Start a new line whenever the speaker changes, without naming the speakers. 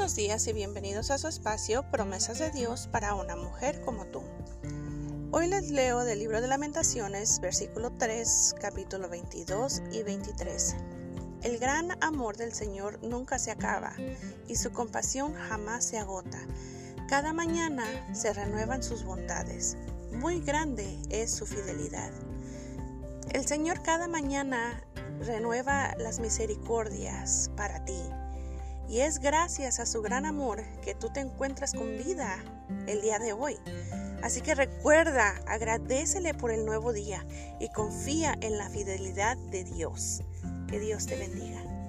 buenos días y bienvenidos a su espacio Promesas de Dios para una mujer como tú. Hoy les leo del libro de lamentaciones, versículo 3, capítulo 22 y 23. El gran amor del Señor nunca se acaba y su compasión jamás se agota. Cada mañana se renuevan sus bondades. Muy grande es su fidelidad. El Señor cada mañana renueva las misericordias para ti. Y es gracias a su gran amor que tú te encuentras con vida el día de hoy. Así que recuerda, agradecele por el nuevo día y confía en la fidelidad de Dios. Que Dios te bendiga.